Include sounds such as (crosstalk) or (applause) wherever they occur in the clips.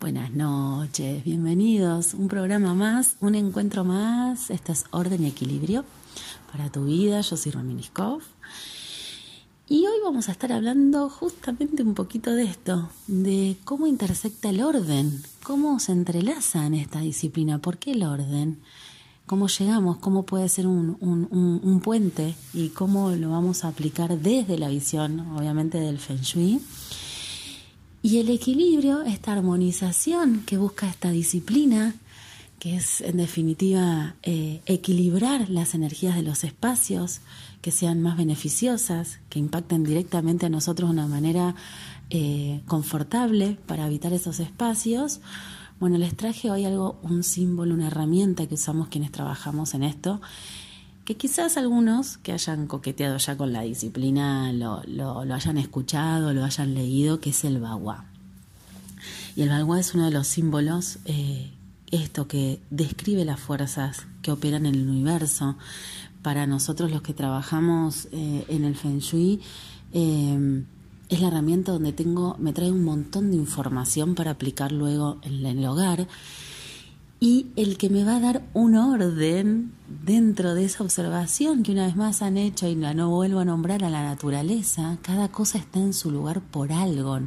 Buenas noches, bienvenidos. Un programa más, un encuentro más. Esto es Orden y Equilibrio para tu vida. Yo soy Rominiskov. Y hoy vamos a estar hablando justamente un poquito de esto, de cómo intersecta el orden, cómo se entrelaza en esta disciplina, por qué el orden, cómo llegamos, cómo puede ser un, un puente y cómo lo vamos a aplicar desde la visión, obviamente, del Feng Shui y el equilibrio, esta armonización que busca esta disciplina, que es en definitiva eh, equilibrar las energías de los espacios, que sean más beneficiosas, que impacten directamente a nosotros de una manera eh, confortable para habitar esos espacios. Bueno, les traje hoy algo, un símbolo, una herramienta que usamos quienes trabajamos en esto, que quizás algunos que hayan coqueteado ya con la disciplina lo, lo, hayan escuchado, lo hayan leído, que es el bagua. Y el bagua es uno de los símbolos, eh, esto que describe las fuerzas que operan en el universo. Para nosotros los que trabajamos eh, en el Feng Shui, eh, es la herramienta donde tengo, me trae un montón de información para aplicar luego en el hogar y el que me va a dar un orden dentro de esa observación que una vez más han hecho y no vuelvo a nombrar a la naturaleza, cada cosa está en su lugar por algo.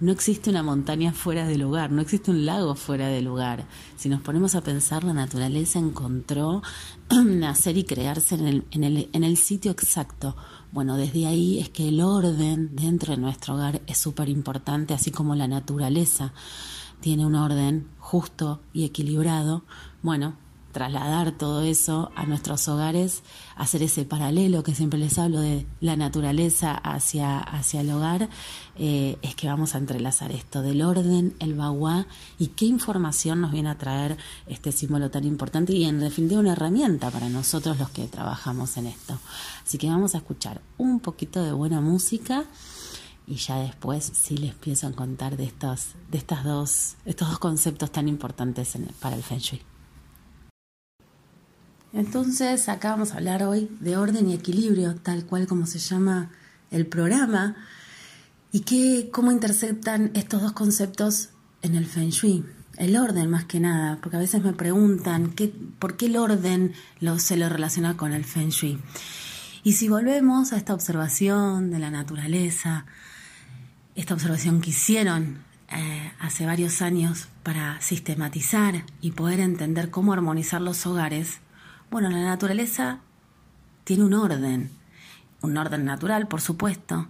No existe una montaña fuera de lugar, no existe un lago fuera de lugar. Si nos ponemos a pensar, la naturaleza encontró (clears throat) nacer y crearse en el, en el, en el sitio exacto. Bueno, desde ahí es que el orden dentro de nuestro hogar es súper importante, así como la naturaleza tiene un orden justo y equilibrado, bueno, trasladar todo eso a nuestros hogares, hacer ese paralelo que siempre les hablo de la naturaleza hacia, hacia el hogar, eh, es que vamos a entrelazar esto del orden, el baguá y qué información nos viene a traer este símbolo tan importante y en definitiva una herramienta para nosotros los que trabajamos en esto. Así que vamos a escuchar un poquito de buena música y ya después sí les pienso a contar de estos, de estas dos, estos dos conceptos tan importantes para el Feng Shui. Entonces, acá vamos a hablar hoy de orden y equilibrio, tal cual como se llama el programa, y qué, cómo interceptan estos dos conceptos en el Feng Shui. El orden más que nada, porque a veces me preguntan ¿qué, por qué el orden lo, se lo relaciona con el Feng Shui. Y si volvemos a esta observación de la naturaleza, esta observación que hicieron eh, hace varios años para sistematizar y poder entender cómo armonizar los hogares, bueno, la naturaleza tiene un orden, un orden natural, por supuesto,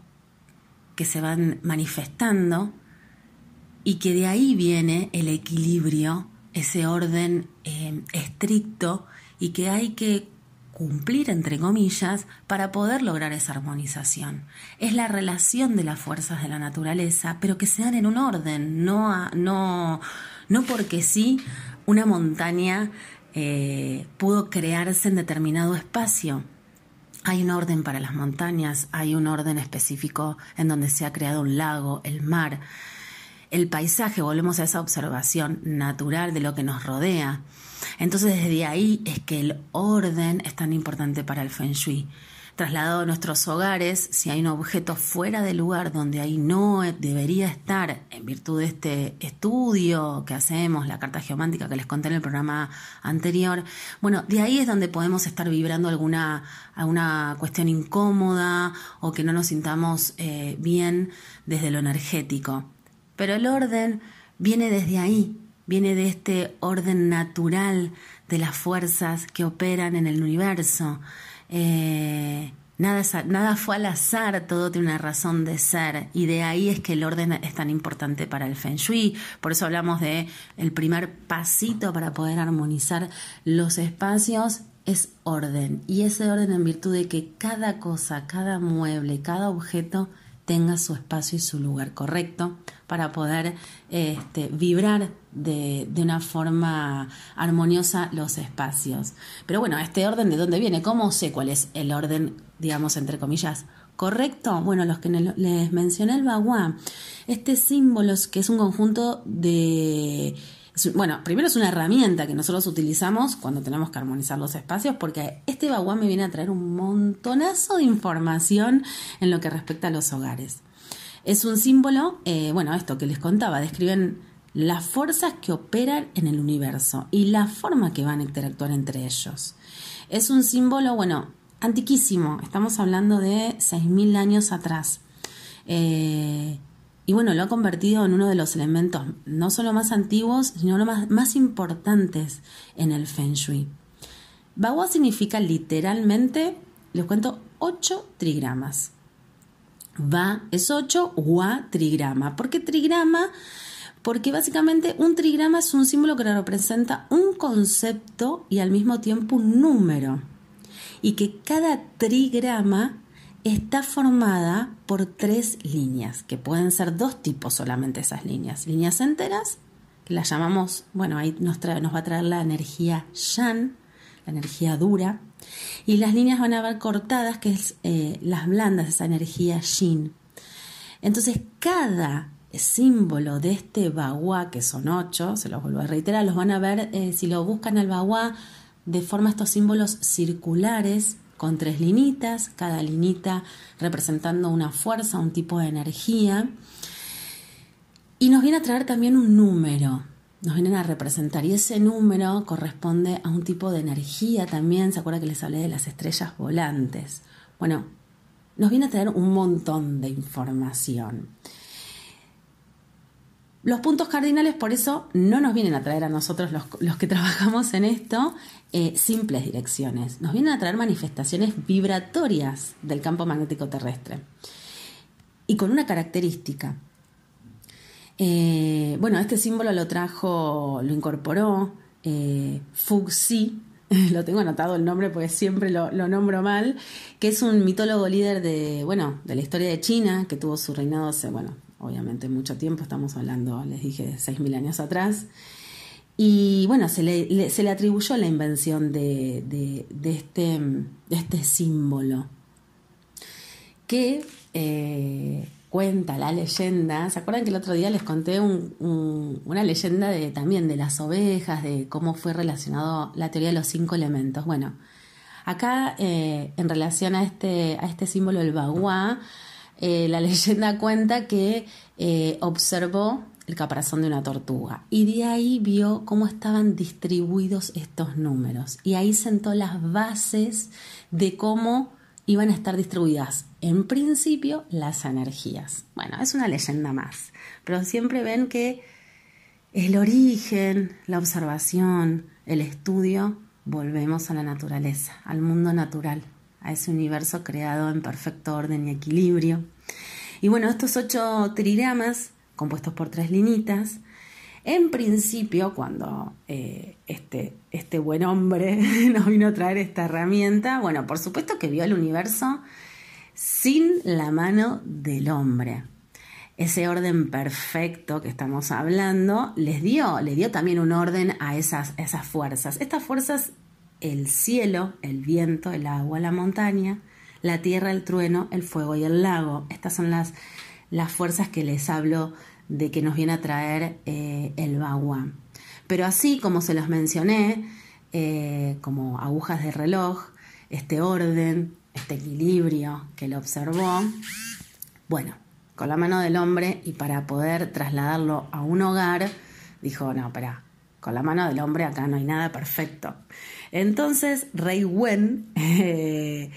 que se van manifestando y que de ahí viene el equilibrio, ese orden eh, estricto y que hay que cumplir, entre comillas, para poder lograr esa armonización. Es la relación de las fuerzas de la naturaleza, pero que se dan en un orden, no, no, no porque sí una montaña eh, pudo crearse en determinado espacio. Hay un orden para las montañas, hay un orden específico en donde se ha creado un lago, el mar, el paisaje, volvemos a esa observación natural de lo que nos rodea. Entonces desde ahí es que el orden es tan importante para el feng shui. Trasladado a nuestros hogares, si hay un objeto fuera del lugar donde ahí no debería estar, en virtud de este estudio que hacemos, la carta geomántica que les conté en el programa anterior, bueno, de ahí es donde podemos estar vibrando alguna, alguna cuestión incómoda o que no nos sintamos eh, bien desde lo energético. Pero el orden viene desde ahí, viene de este orden natural de las fuerzas que operan en el universo. Eh, nada, nada fue al azar, todo tiene una razón de ser y de ahí es que el orden es tan importante para el Feng Shui. Por eso hablamos de el primer pasito para poder armonizar los espacios es orden y ese orden en virtud de que cada cosa, cada mueble, cada objeto tenga su espacio y su lugar correcto para poder este, vibrar de, una forma armoniosa los espacios. Pero bueno, este orden de dónde viene, ¿cómo sé cuál es el orden, digamos, entre comillas, correcto? Bueno, los que les mencioné el bagua, este símbolo que es un conjunto de bueno, primero es una herramienta que nosotros utilizamos cuando tenemos que armonizar los espacios, porque este bagua me viene a traer un montonazo de información en lo que respecta a los hogares. Es un símbolo, eh, bueno, esto que les contaba, describen las fuerzas que operan en el universo y la forma que van a interactuar entre ellos. Es un símbolo, bueno, antiquísimo, estamos hablando de 6.000 años atrás. Eh, y bueno, lo ha convertido en uno de los elementos no solo más antiguos, sino los más, más importantes en el Feng Shui. Bagua significa literalmente, les cuento, 8 trigramas. Va es 8, Gua trigrama. ¿Por qué trigrama? Porque básicamente un trigrama es un símbolo que representa un concepto y al mismo tiempo un número. Y que cada trigrama está formada por tres líneas, que pueden ser dos tipos solamente esas líneas. Líneas enteras, que las llamamos, bueno, ahí nos, va a traer la energía Yan, la energía dura, y las líneas van a ver cortadas, que es eh, las blandas, esa energía Yin. Entonces, cada símbolo de este bagua, que son ocho, se los vuelvo a reiterar, los van a ver eh, si lo buscan al bagua de forma estos símbolos circulares con tres linitas, cada linita representando una fuerza, un tipo de energía. Y nos viene a traer también un número, nos vienen a representar y ese número corresponde a un tipo de energía también, ¿se acuerda que les hablé de las estrellas volantes? Bueno, nos viene a traer un montón de información. Los puntos cardinales, por eso, no nos vienen a traer a nosotros los, que (laughs) trabajamos en esto eh, simples direcciones, nos vienen a traer manifestaciones vibratorias del campo magnético terrestre. Y con una característica. Eh, bueno, este símbolo lo trajo, lo incorporó eh, Fuxi, (laughs) lo tengo anotado el nombre porque siempre lo, lo, nombro mal, que es un mitólogo líder de, bueno, de la historia de China, que tuvo su reinado hace, bueno, obviamente mucho tiempo, estamos hablando, les dije, de 6.000 años atrás. Y bueno, se le, se le atribuyó la invención de, de, este, este símbolo, que eh, cuenta la leyenda. ¿Se acuerdan que el otro día les conté una leyenda de, también de las ovejas, de cómo fue relacionado la teoría de los cinco elementos? Bueno, acá eh, en relación a este, a este símbolo del bagua, eh, la (laughs) leyenda cuenta que eh, observó el caparazón de una tortuga y de ahí vio cómo estaban distribuidos estos números y ahí sentó las bases de cómo iban a estar distribuidas en principio las energías. Bueno, es una leyenda más, pero siempre ven que el origen, la observación, el estudio, volvemos a la naturaleza, al mundo natural, a ese universo creado en perfecto orden y equilibrio. Y bueno, estos ocho trigramas, compuestos por tres linitas, en principio, cuando eh, este, este buen hombre (laughs) nos vino a traer esta herramienta, bueno, por supuesto que vio el universo sin la mano del hombre. Ese orden perfecto que estamos hablando les dio, le dio también un orden a esas, esas fuerzas. Estas fuerzas el cielo, el viento, el agua, la montaña, la tierra, el trueno, el fuego y el lago. Estas son las, las fuerzas que les hablo de que nos viene a traer eh, el bagua. Pero así como se los mencioné, eh, como agujas de reloj, este orden, este equilibrio que lo observó, bueno, con la mano del hombre y para poder trasladarlo a un hogar, dijo, no, espera, con la mano del hombre acá no hay nada perfecto. Entonces, Rey Wen, eh,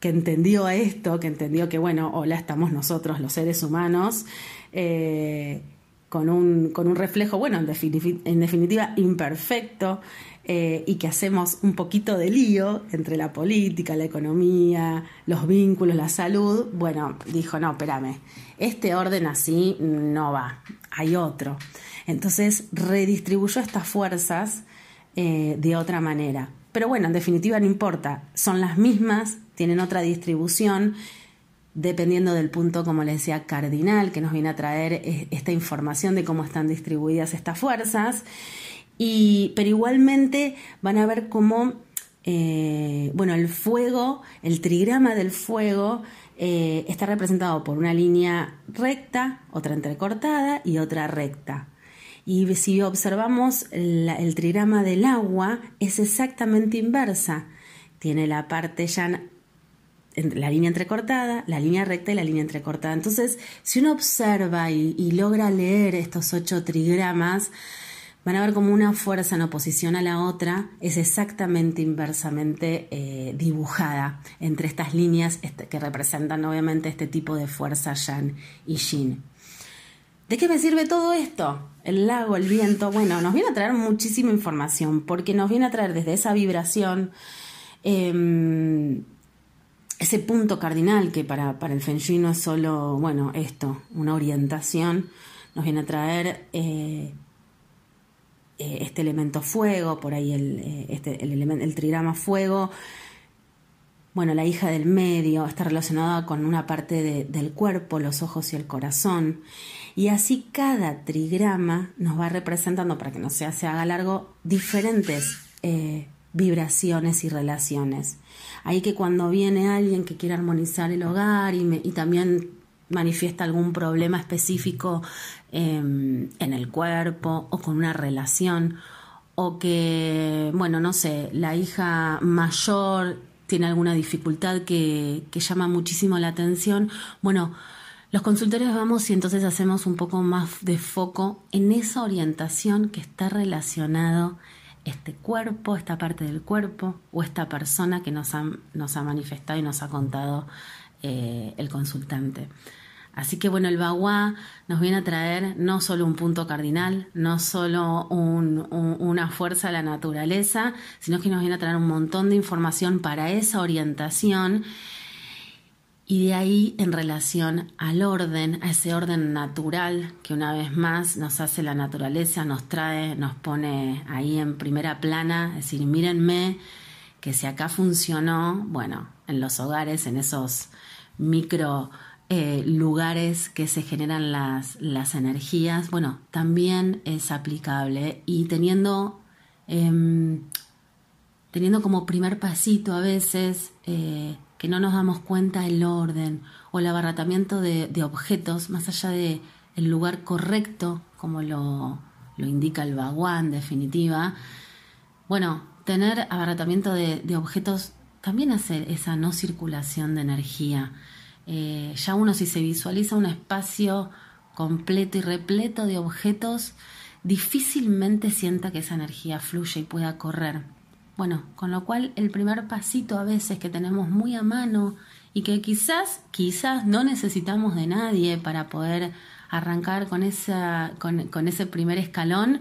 que entendió esto, que entendió que, bueno, hola, estamos nosotros, los seres humanos, eh, con, un, con, un, reflejo, bueno, en, definitiva, imperfecto, eh, y que hacemos un poquito de lío entre la política, la economía, los vínculos, la salud, bueno, dijo, no, espérame, este orden así no va, hay otro. Entonces redistribuyó estas fuerzas de otra manera. Pero bueno, en definitiva no importa, son las mismas, tienen otra distribución, dependiendo del punto, como les decía, cardinal, que nos viene a traer eh, esta información de cómo están distribuidas estas fuerzas. Y, pero igualmente van a ver cómo, eh, bueno, el fuego, el trigrama del fuego, eh, está representado por una línea recta, otra entrecortada y otra recta. Y si observamos el trigrama del agua, es exactamente inversa. Tiene la parte ya la línea entrecortada, la línea recta y la línea entrecortada. Entonces, si uno observa y, logra leer estos ocho trigramas, van a ver como una fuerza en oposición a la otra es exactamente inversamente eh, dibujada entre estas líneas este, que representan obviamente este tipo de fuerza Yan y Yin. ¿De qué me sirve todo esto? El lago, el viento. Bueno, nos viene a traer muchísima información porque nos viene a traer desde esa vibración, em, ese punto cardinal que para, para, el Feng Shui no es solo, bueno, esto, una orientación, nos viene a traer eh, eh, este elemento fuego, por ahí el, eh, este, el, el trigrama fuego, bueno, la hija del medio está relacionada con una parte del cuerpo, los ojos y el corazón. Y así cada trigrama nos va representando, para que no sea, se haga largo, diferentes eh, vibraciones y relaciones. Ahí que cuando viene alguien que quiere armonizar el hogar y, también manifiesta algún problema específico em, en el cuerpo o con una relación, o que, bueno, no sé, la hija mayor tiene alguna dificultad que, llama muchísimo la atención, bueno, los consultores vamos y entonces hacemos un poco más de foco en esa orientación que está relacionado este cuerpo, esta parte del cuerpo o esta persona que nos ha, nos ha manifestado y nos ha contado eh, el consultante. Así que bueno, el Bagua nos viene a traer no solo un punto cardinal, no solo una fuerza a la naturaleza, sino que nos viene a traer un montón de información para esa orientación. Y de ahí en relación al orden, a ese orden natural que una vez más nos hace la naturaleza, nos trae, nos pone ahí en primera plana, es decir, mírenme que si acá funcionó, bueno, en los hogares, en esos micro eh, lugares que se generan las, las, energías, bueno, también es aplicable y teniendo, em, teniendo como primer pasito a veces, eh, que no nos damos cuenta el orden o el abaratamiento de, objetos más allá de el lugar correcto, como lo, indica el Baguán, en definitiva. Bueno, tener abaratamiento de, objetos también hace esa no circulación de energía. Eh, ya uno si se visualiza un espacio completo y repleto de objetos, difícilmente sienta que esa energía fluye y pueda correr. Bueno, con lo cual el primer pasito a veces que tenemos muy a mano y que quizás, quizás no necesitamos de nadie para poder arrancar con, esa, con, ese primer escalón,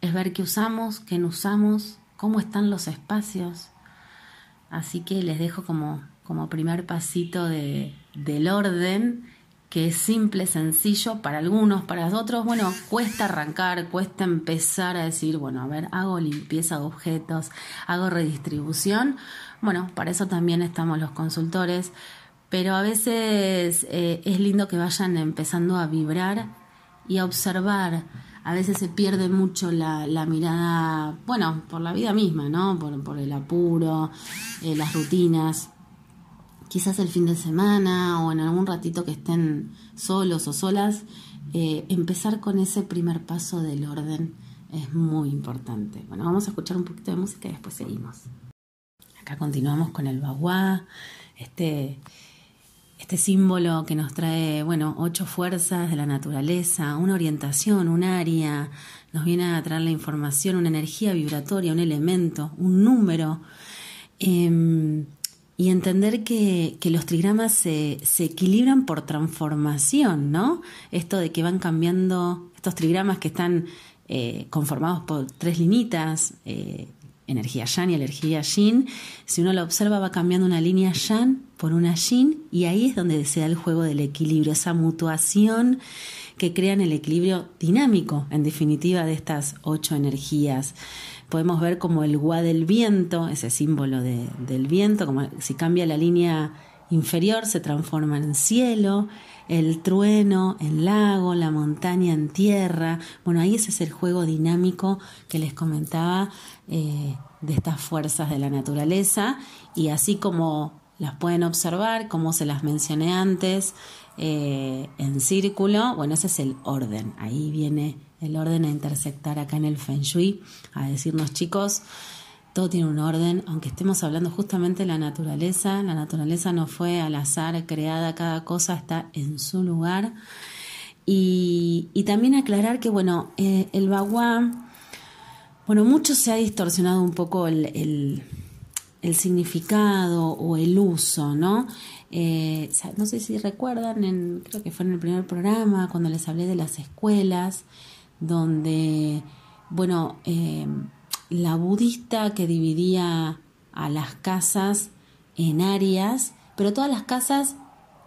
es ver qué usamos, qué no usamos, cómo están los espacios. Así que les dejo como, como primer pasito de, del orden que es simple, sencillo para algunos, para otros, bueno, cuesta arrancar, cuesta empezar a decir, bueno, a ver, hago limpieza de objetos, hago redistribución. Bueno, para eso también estamos los consultores, pero a veces eh, es lindo que vayan empezando a vibrar y a observar. A veces se pierde mucho la, mirada, bueno, por la vida misma, ¿no? Por, el apuro, eh, las rutinas quizás el fin de semana o en algún ratito que estén solos o solas, eh, empezar con ese primer paso del orden es muy importante. Bueno, vamos a escuchar un poquito de música y después seguimos. Acá continuamos con el bagua, este, este símbolo que nos trae, bueno, ocho fuerzas de la naturaleza, una orientación, un área, nos viene a traer la información, una energía vibratoria, un elemento, un número. Em, y entender que, los trigramas se, equilibran por transformación, ¿no? Esto de que van cambiando, estos trigramas que están eh, conformados por tres linitas, eh, energía yang y energía yin, si uno lo observa va cambiando una línea yang por una yin y ahí es donde se da el juego del equilibrio, esa mutuación que crean el equilibrio dinámico, en definitiva, de estas ocho energías podemos ver como el gua del viento, ese símbolo del viento, como si cambia la línea inferior se transforma en cielo, el trueno en lago, la montaña en tierra. Bueno, ahí ese es el juego dinámico que les comentaba eh, de estas fuerzas de la naturaleza y así como las pueden observar, como se las mencioné antes, eh, en círculo, bueno, ese es el orden, ahí viene el orden a intersectar acá en el Feng Shui, a decirnos chicos, todo tiene un orden, aunque estemos hablando justamente de la naturaleza, la naturaleza no fue al azar creada, cada cosa está en su lugar. Y, también aclarar que, bueno, eh, el bagua, bueno, mucho se ha distorsionado un poco el, significado o el uso, ¿no? Eh, no sé si recuerdan, en, creo que fue en el primer programa, cuando les hablé de las escuelas, donde, bueno, eh, la budista que dividía a las casas en áreas, pero todas las casas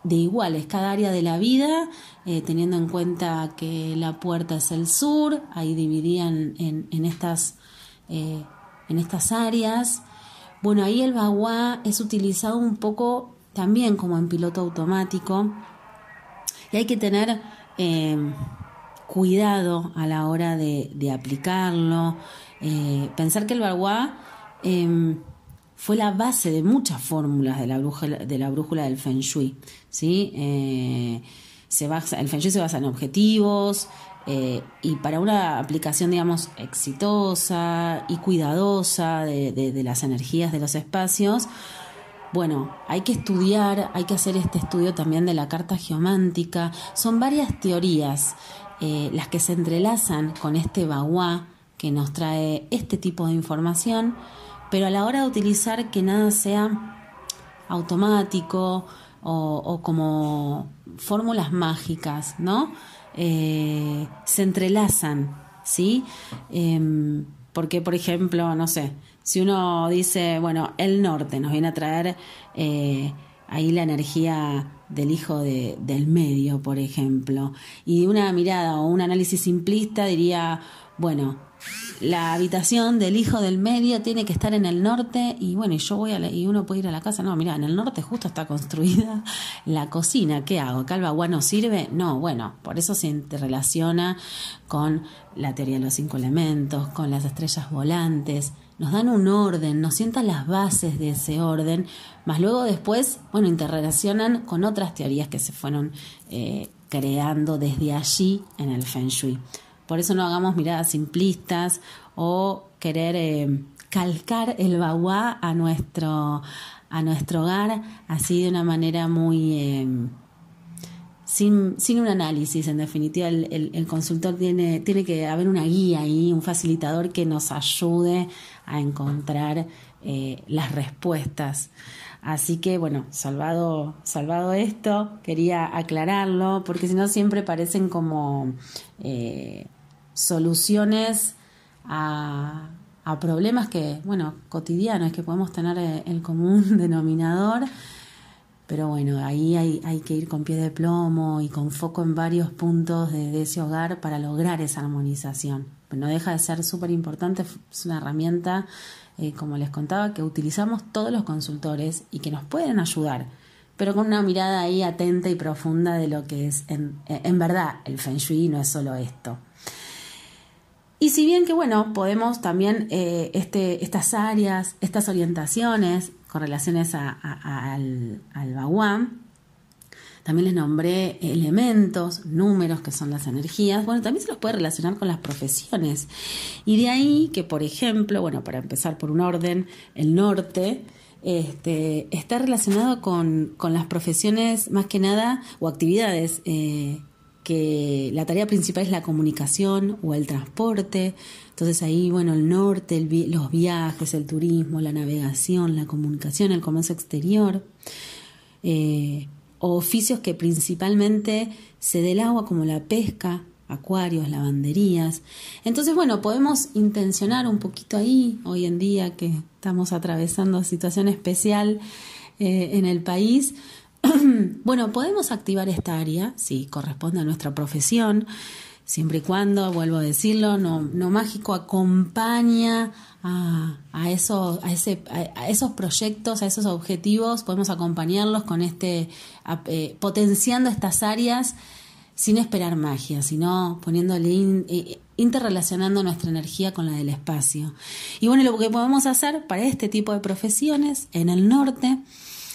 de iguales, cada área de la vida, eh, teniendo en cuenta que la puerta es el sur, ahí dividían en, estas, eh, en estas áreas. Bueno, ahí el bagua es utilizado un poco también como en piloto automático y hay que tener eh, cuidado a la hora de, aplicarlo. Eh, pensar que el Barguá em, fue la base de muchas fórmulas de la brújula, de la brújula del Feng Shui. ¿sí? Eh, se basa, el Feng Shui se basa en objetivos eh, y para una aplicación, digamos, exitosa y cuidadosa de, de las energías de los espacios, bueno, hay que estudiar, hay que hacer este estudio también de la carta geomántica. Son varias teorías las que se entrelazan con este Bagua que nos trae este tipo de información, pero a la hora de utilizar que nada sea automático o, como fórmulas mágicas, ¿no? Eh, se entrelazan, ¿sí? Em, porque, por ejemplo, no sé, si uno dice, bueno, el norte nos viene a traer eh, ahí la energía del hijo del medio, por ejemplo, y una mirada o un análisis simplista diría, bueno, la habitación del hijo del medio tiene que estar en el norte y bueno, y yo voy a y uno puede ir a la casa, no, mira, en el norte justo está construida (laughs) la cocina, ¿qué hago? ¿Calva no sirve? No, bueno, por eso se interrelaciona con la teoría de los cinco elementos, con las estrellas volantes, nos dan un orden, nos sientan las bases de ese orden, más luego después, bueno, interrelacionan con otras teorías que se fueron eh, creando desde allí en el Feng Shui. Por eso no hagamos miradas simplistas o querer eh, calcar el bagua a nuestro, a nuestro hogar así de una manera muy... Eh, sin, sin, un análisis, en definitiva, el, consultor tiene, tiene que haber una guía ahí, un facilitador que nos ayude a encontrar eh, las respuestas. Así que, bueno, salvado, salvado esto, quería aclararlo, porque si no siempre parecen como soluciones a, problemas que, bueno, cotidianos, que podemos tener eh, el común (laughs) denominador. Pero bueno, ahí hay, hay, que ir con pie de plomo y con foco en varios puntos de, ese hogar para lograr esa armonización. no deja de ser súper importante, es una herramienta, eh, como les contaba, que utilizamos todos los consultores y que nos pueden ayudar, pero con una mirada ahí atenta y profunda de lo que es en, en verdad el Feng Shui, no es solo esto. Y si bien que, bueno, podemos también eh, este, estas áreas, estas orientaciones con relaciones al, al también les nombré elementos, números que son las energías. Bueno, también se los puede relacionar con las profesiones. Y de ahí que, por ejemplo, bueno, para empezar por un orden, el norte este, está relacionado con, las profesiones más que nada o actividades eh, que la tarea principal es la comunicación o el transporte. Entonces ahí, bueno, el norte, los viajes, el turismo, la navegación, la comunicación, el comercio exterior. Eh, oficios que principalmente se dé el agua, como la pesca, acuarios, lavanderías. Entonces, bueno, podemos intencionar un poquito ahí, hoy en día que estamos atravesando situación especial eh, en el país, (clears throat) bueno, podemos activar esta área si corresponde a nuestra profesión, siempre y cuando, vuelvo a decirlo, no, mágico acompaña a, ese, esos proyectos, a esos objetivos, podemos acompañarlos con este, eh, potenciando estas áreas sin esperar magia, sino poniéndole eh, interrelacionando nuestra energía con la del espacio. Y bueno, lo que podemos hacer para este tipo de profesiones en el norte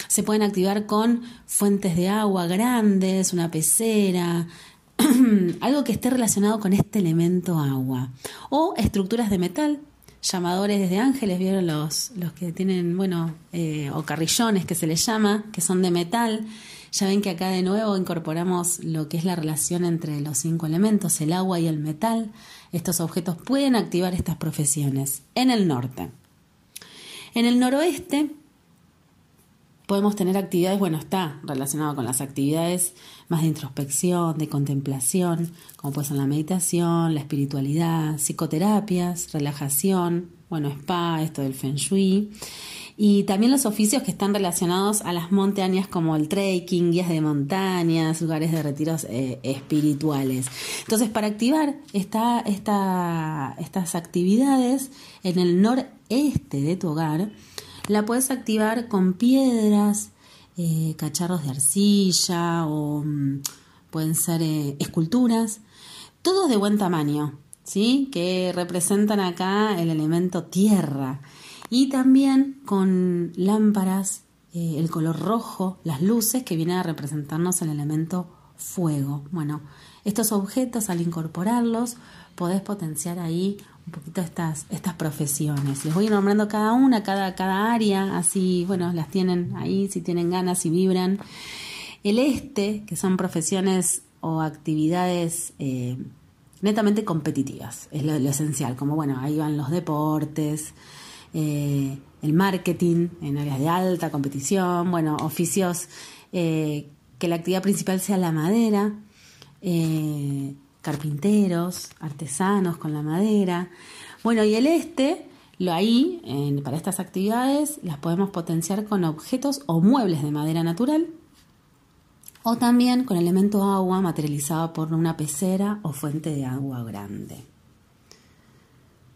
se pueden activar con fuentes de agua grandes, una pecera, (clears throat) algo que esté relacionado con este elemento agua. O estructuras de metal, llamadores de ángeles, vieron los, los que tienen, bueno, eh, o carrillones que se les llama, que son de metal. Ya ven que acá de nuevo incorporamos lo que es la relación entre los cinco elementos, el agua y el metal. Estos objetos pueden activar estas profesiones en el norte. En el noroeste podemos tener actividades, bueno, está relacionado con las actividades más de introspección, de contemplación, como puede ser la meditación, la espiritualidad, psicoterapias, relajación, bueno, spa, esto del feng shui, y también los oficios que están relacionados a las montañas como el trekking, guías de montañas, lugares de retiros eh, espirituales. Entonces, para activar esta, estas actividades en el noreste de tu hogar, la puedes activar con piedras, eh, cacharros de arcilla o mm, pueden ser eh, esculturas, todos de buen tamaño, ¿sí? que representan acá el elemento tierra. Y también con lámparas, eh, el color rojo, las luces que vienen a representarnos el elemento fuego. Bueno, estos objetos al incorporarlos podés potenciar ahí un poquito estas, estas profesiones. Les voy nombrando cada una, cada, cada área, así, bueno, las tienen ahí, si tienen ganas, si vibran. El este, que son profesiones o actividades eh, netamente competitivas, es lo, esencial, como bueno, ahí van los deportes, eh, el marketing en áreas de alta competición, bueno, oficios eh, que la actividad principal sea la madera, carpinteros, artesanos con la madera. Bueno, y el este, lo ahí, para estas actividades, las podemos potenciar con objetos o muebles de madera natural o también con elemento agua materializado por una pecera o fuente de agua grande.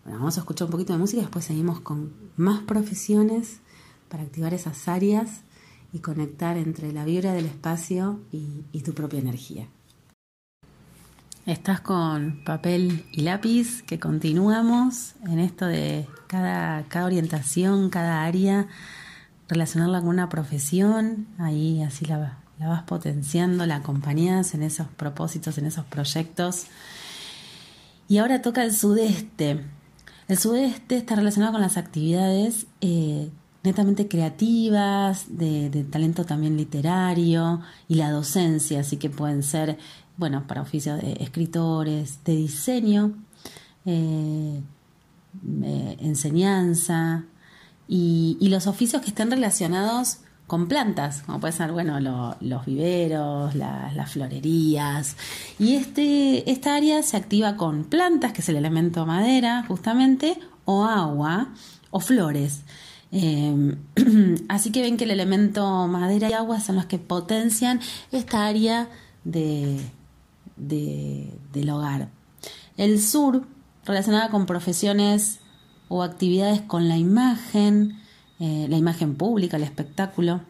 Bueno, vamos a escuchar un poquito de música y después seguimos con más profesiones para activar esas áreas y conectar entre la vibra del espacio y tu propia energía. Estás con papel y lápiz, que continuamos en esto de cada, cada orientación, cada área, relacionarla con una profesión, ahí así la, vas potenciando, la acompañas en esos propósitos, en esos proyectos. Y ahora toca el sudeste. El sudeste está relacionado con las actividades eh, netamente creativas, de, talento también literario y la docencia, así que pueden ser bueno, para oficios de escritores, de diseño, eh, eh, enseñanza y, los oficios que estén relacionados con plantas, como puede ser, bueno, los viveros, las florerías. Y este, esta área se activa con plantas, que es el elemento madera, justamente, o agua, o flores. Eh, (clears throat) así que ven que el elemento madera y agua son los que potencian esta área de, del hogar. El sur, relacionada con profesiones o actividades con la imagen, eh, la imagen pública, el espectáculo,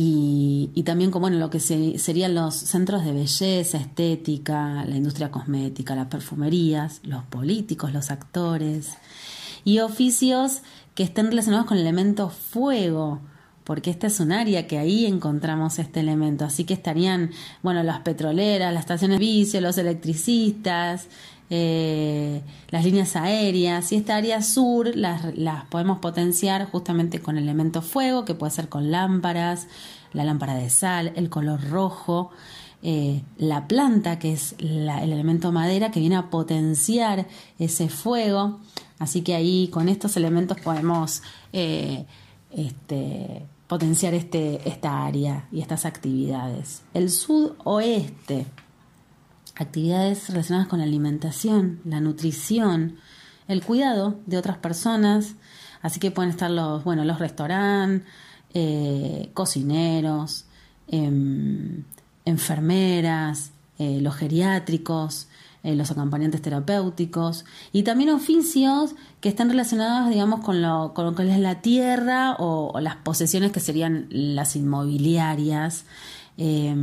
y, también como bueno, lo que serían los centros de belleza, estética, la industria cosmética, las perfumerías, los políticos, los actores, y oficios que estén relacionados con el elemento fuego, porque esta es un área que ahí encontramos este elemento. Así que estarían, bueno, las petroleras, las estaciones de vicio, los electricistas, eh, las líneas aéreas y esta área sur las, las, podemos potenciar justamente con elemento fuego, que puede ser con lámparas, la lámpara de sal, el color rojo, eh, la planta, que es el elemento madera, que viene a potenciar ese fuego. Así que ahí con estos elementos podemos eh, este, potenciar este, esta área y estas actividades. El sudoeste, actividades relacionadas con la alimentación, la nutrición, el cuidado de otras personas, así que pueden estar los, bueno, los restaurantes, eh, cocineros, em, enfermeras, eh, los geriátricos, eh, los acompañantes terapéuticos y también oficios que están relacionados, digamos, con lo, con lo que es la tierra o, las posesiones que serían las inmobiliarias, eh,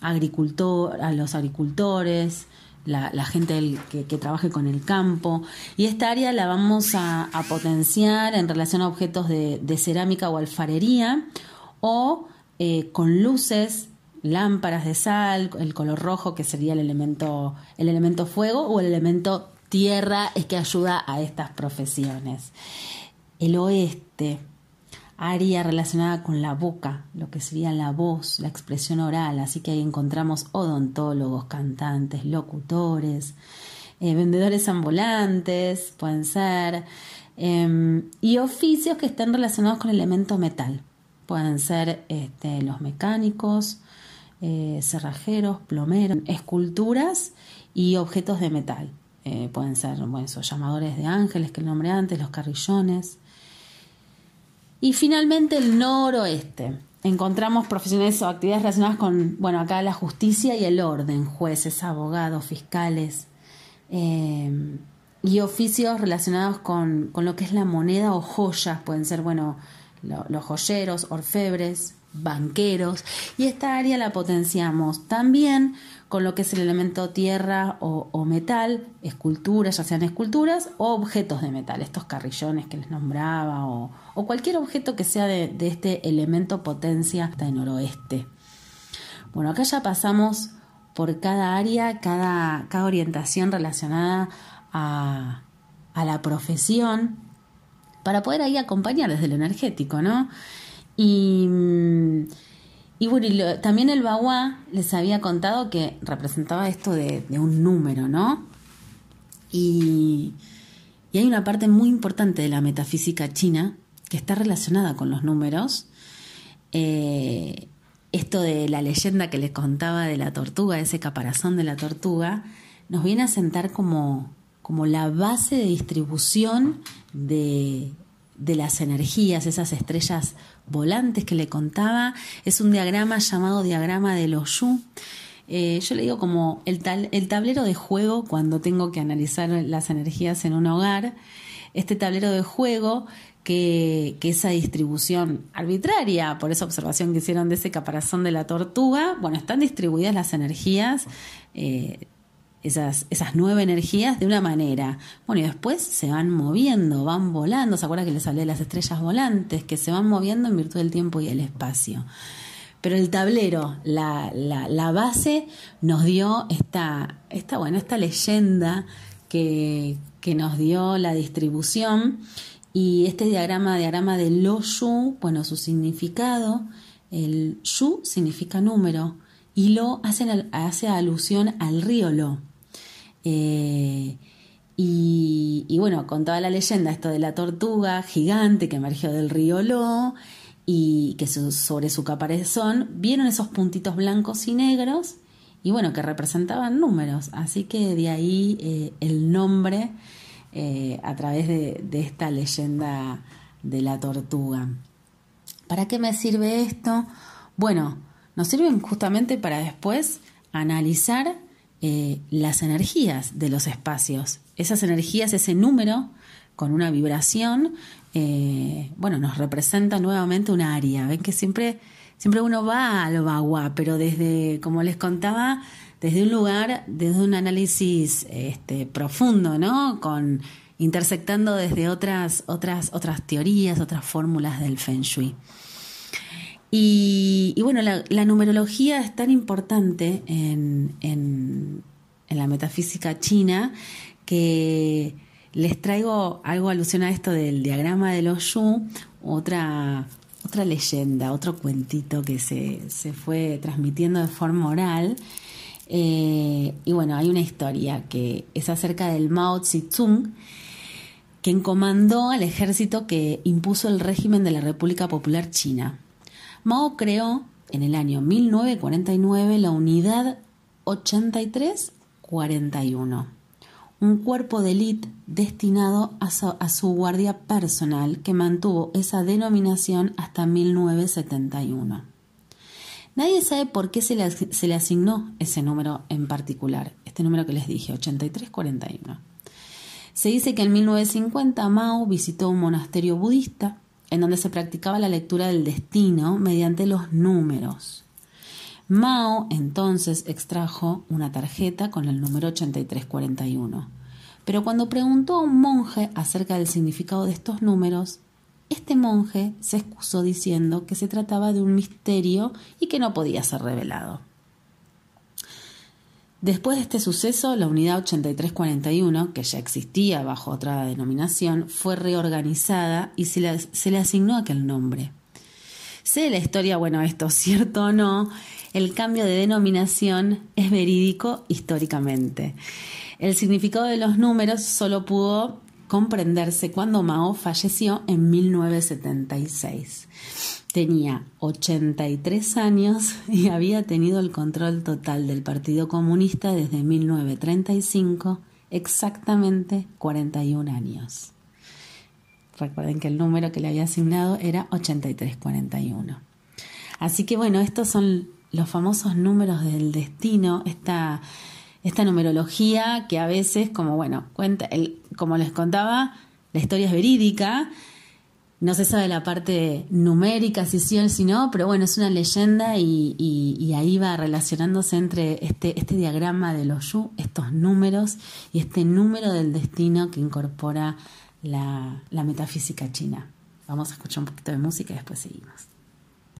agricultor, a los agricultores, la, gente que, que, trabaje con el campo. Y esta área la vamos a, potenciar en relación a objetos de, cerámica o alfarería o eh, con luces lámparas de sal, el color rojo que sería el elemento, el elemento fuego o el elemento tierra es que ayuda a estas profesiones. El oeste, área relacionada con la boca, lo que sería la voz, la expresión oral, así que ahí encontramos odontólogos, cantantes, locutores, eh, vendedores ambulantes, pueden ser, em, y oficios que estén relacionados con el elemento metal. Pueden ser este, los mecánicos, eh, cerrajeros, plomeros, esculturas y objetos de metal. Eh, pueden ser bueno, llamadores de ángeles que el nombré antes, los carrillones. Y finalmente el noroeste. Encontramos profesiones o actividades relacionadas con, bueno, acá la justicia y el orden, jueces, abogados, fiscales, eh, y oficios relacionados con, con, lo que es la moneda o joyas, pueden ser, bueno, los joyeros, orfebres, banqueros, y esta área la potenciamos también con lo que es el elemento tierra o, metal, esculturas, ya sean esculturas o objetos de metal, estos carrillones que les nombraba, o, cualquier objeto que sea de, este elemento potencia hasta el noroeste. Bueno, acá ya pasamos por cada área, cada, cada orientación relacionada a, a la profesión, para poder ahí acompañar desde lo energético, ¿no? Y, y bueno, también el Bahua les había contado que representaba esto de, un número, ¿no? Y, y, hay una parte muy importante de la metafísica china que está relacionada con los números. Eh, esto de la leyenda que les contaba de la tortuga, ese caparazón de la tortuga, nos viene a sentar como, como la base de distribución de, de las energías, esas estrellas volantes que le contaba, es un diagrama llamado diagrama de los Eh, yo le digo como el, tal, el tablero de juego cuando tengo que analizar las energías en un hogar. Este tablero de juego que, que, esa distribución arbitraria, por esa observación que hicieron de ese caparazón de la tortuga, bueno, están distribuidas las energías eh, esas, esas nueve energías de una manera. Bueno, y después se van moviendo, van volando. ¿Se acuerda que les hablé de las estrellas volantes? Que se van moviendo en virtud del tiempo y el espacio. Pero el tablero, la, base, nos dio esta, esta, leyenda que, nos dio la distribución. Y este diagrama, diagrama de Lo Yu, bueno, su significado, el Yu significa número y Lo hace alusión al río Lo. Eh, y, bueno, con toda la leyenda, esto de la tortuga gigante que emergió del río Lo y que sobre su caparazón vieron esos puntitos blancos y negros y bueno, que representaban números. Así que de ahí eh, el nombre eh, a través de, de esta leyenda de la tortuga. ¿Para qué me sirve esto? Bueno, nos sirven justamente para después analizar eh, las energías de los espacios. Esas energías, ese número con una vibración, eh, bueno, nos representa nuevamente un área. Ven que siempre, siempre uno va al bagua, pero desde, como les contaba, desde un lugar, desde un análisis este, profundo, ¿no? Con intersectando desde otras, otras, otras teorías, otras fórmulas del Feng Shui. Y, bueno, la, numerología es tan importante en, la metafísica china que les traigo algo alusión a esto del diagrama de los Yu, otra, otra leyenda, otro cuentito que se, se fue transmitiendo de forma oral. Eh, y bueno, hay una historia que es acerca del Mao Zedong, quien comandó al ejército que impuso el régimen de la República Popular China. Mao creó en el año 1949 la unidad 8341, un cuerpo de élite destinado a su, guardia personal que mantuvo esa denominación hasta 1971. Nadie sabe por qué se le, asignó ese número en particular, este número que les dije, 8341. Se dice que en 1950 Mao visitó un monasterio budista en donde se practicaba la lectura del destino mediante los números. Mao entonces extrajo una tarjeta con el número 8341. Pero cuando preguntó a un monje acerca del significado de estos números, este monje se excusó diciendo que se trataba de un misterio y que no podía ser revelado. Después de este suceso, la unidad 8341, que ya existía bajo otra denominación, fue reorganizada y se le, asignó aquel nombre. Sé la historia, bueno, esto (laughs) cierto o no, el cambio de denominación es verídico históricamente. El significado de los números solo pudo comprenderse cuando Mao falleció en 1976. Tenía 83 años y había tenido el control total del Partido Comunista desde 1935, exactamente 41 años. Recuerden que el número que le había asignado era 8341. Así que bueno, estos son los famosos números del destino, esta, esta numerología que a veces, como bueno, cuenta, el, como les contaba, la historia es verídica, no se sabe la parte numérica, si sí o si no, pero bueno, es una leyenda y, ahí va relacionándose entre este, este diagrama de los Yu, estos números y este número del destino que incorpora la, la metafísica china. Vamos a escuchar un poquito de música y después seguimos.